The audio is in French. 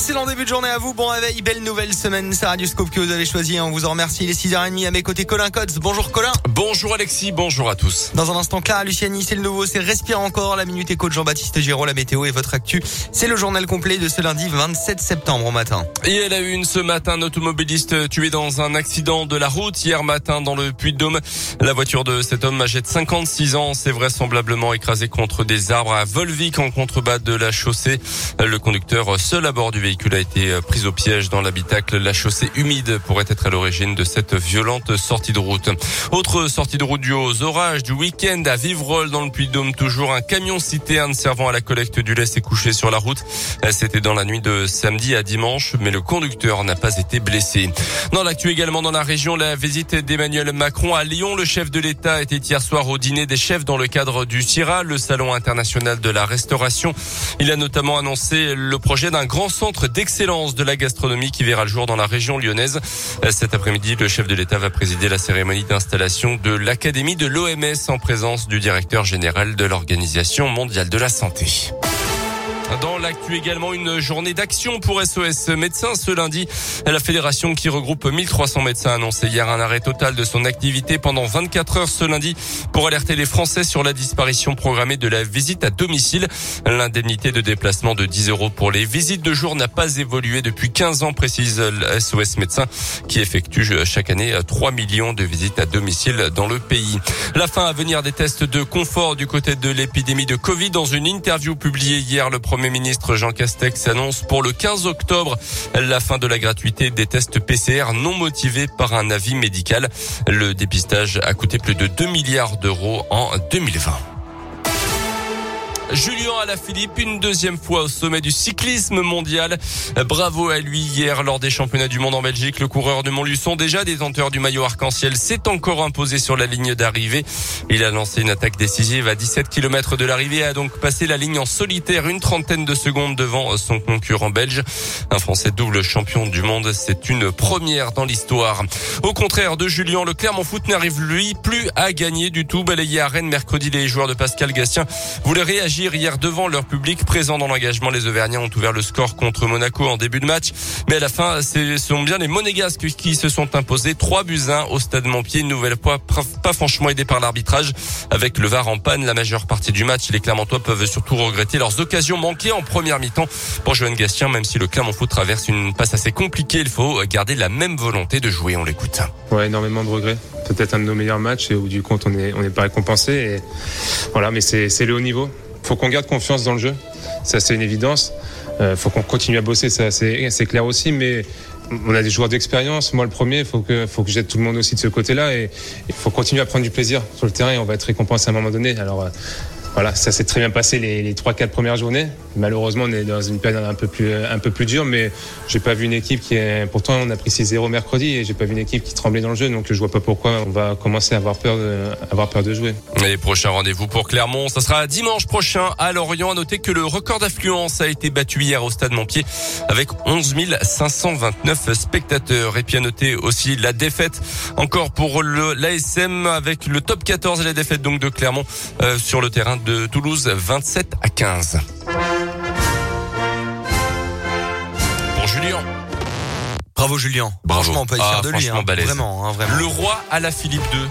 Excellent début de journée à vous. Bon réveil, belle nouvelle semaine. C'est Radioscope que vous avez choisi. On vous en remercie. Il est 6h30 à mes côtés. Colin Codes. Bonjour Colin. Bonjour Alexis, bonjour à tous. Dans un instant, Clara Luciani, c'est le nouveau. C'est Respire encore. La minute éco de Jean-Baptiste Giraud, la météo et votre actu. C'est le journal complet de ce lundi 27 septembre au matin. Et elle a eu une ce matin, un automobiliste tué dans un accident de la route hier matin dans le Puy-de-Dôme. La voiture de cet homme âgé de 56 ans s'est vraisemblablement écrasée contre des arbres à Volvic en contrebas de la chaussée. Le conducteur seul à bord du véhicule a été pris au piège dans l'habitacle. La chaussée humide pourrait être à l'origine de cette violente sortie de route. Autre sortie de route du aux orages du week-end à Vivreul dans le Puy-de-Dôme. Toujours un camion citerne servant à la collecte du lait s'est couché sur la route. C'était dans la nuit de samedi à dimanche, mais le conducteur n'a pas été blessé. Dans l'actu également dans la région, la visite d'Emmanuel Macron à Lyon. Le chef de l'État était hier soir au dîner des chefs dans le cadre du CIRA, le salon international de la restauration. Il a notamment annoncé le projet d'un grand centre d'excellence de la gastronomie qui verra le jour dans la région lyonnaise. Cet après-midi, le chef de l'État va présider la cérémonie d'installation de l'Académie de l'OMS en présence du directeur général de l'Organisation mondiale de la santé. Dans l'actu également, une journée d'action pour SOS Médecins ce lundi. La fédération qui regroupe 1300 médecins a annoncé hier un arrêt total de son activité pendant 24 heures ce lundi pour alerter les Français sur la disparition programmée de la visite à domicile. L'indemnité de déplacement de 10 euros pour les visites de jour n'a pas évolué depuis 15 ans, précise SOS Médecins qui effectue chaque année 3 millions de visites à domicile dans le pays. La fin à venir des tests de confort du côté de l'épidémie de Covid dans une interview publiée hier le Premier ministre Jean Castex annonce pour le 15 octobre la fin de la gratuité des tests PCR non motivés par un avis médical. Le dépistage a coûté plus de 2 milliards d'euros en 2020. Julien Alaphilippe, une deuxième fois au sommet du cyclisme mondial. Bravo à lui hier lors des championnats du monde en Belgique. Le coureur de Montluçon, déjà détenteur du maillot arc-en-ciel, s'est encore imposé sur la ligne d'arrivée. Il a lancé une attaque décisive à 17 km de l'arrivée et a donc passé la ligne en solitaire une trentaine de secondes devant son concurrent belge. Un Français double champion du monde, c'est une première dans l'histoire. Au contraire de Julien, le Clermont Foot n'arrive lui plus à gagner du tout. Balayé à Rennes mercredi, les joueurs de Pascal Gastien voulaient réagir hier devant leur public présent dans l'engagement. Les Auvergnats ont ouvert le score contre Monaco en début de match. Mais à la fin, ce sont bien les Monégasques qui se sont imposés. 3 buts 1 au stade Montpied. Une nouvelle fois, pas franchement aidé par l'arbitrage. Avec le VAR en panne la majeure partie du match, les Clermontois peuvent surtout regretter leurs occasions manquées en première mi-temps. Pour Joanne Gastien, même si le Clermont Foot traverse une passe assez compliquée, il faut garder la même volonté de jouer. On l'écoute. Ouais, énormément de regrets. Peut-être un de nos meilleurs matchs et où du compte on n'est on est pas récompensé. Et voilà, mais c'est le haut niveau faut qu'on garde confiance dans le jeu. Ça, c'est une évidence. Euh, faut qu'on continue à bosser, ça, c'est clair aussi. Mais on a des joueurs d'expérience. Moi, le premier, il faut que, faut que j'aide tout le monde aussi de ce côté-là. Et il faut continuer à prendre du plaisir sur le terrain et on va être récompensé à un moment donné. Alors, euh, voilà, ça s'est très bien passé les, les 3-4 premières journées. Malheureusement, on est dans une période un peu plus, dure, mais j'ai pas vu une équipe qui est. Pourtant, on a pris 6-0 mercredi et j'ai pas vu une équipe qui tremblait dans le jeu, donc je vois pas pourquoi on va commencer à avoir peur de, jouer. Et prochain rendez-vous pour Clermont, ça sera dimanche prochain à Lorient. À noter que le record d'affluence a été battu hier au stade Montpied avec 11 529 spectateurs. Et puis à noter aussi la défaite encore pour l'ASM avec le top 14 et la défaite donc de Clermont euh, sur le terrain de Toulouse 27 à 15. Julien. Bravo Julien. Bravo. Franchement, on peut être fier Ah, de lui. hein. Vraiment, hein, vraiment. Le roi à la Philippe II.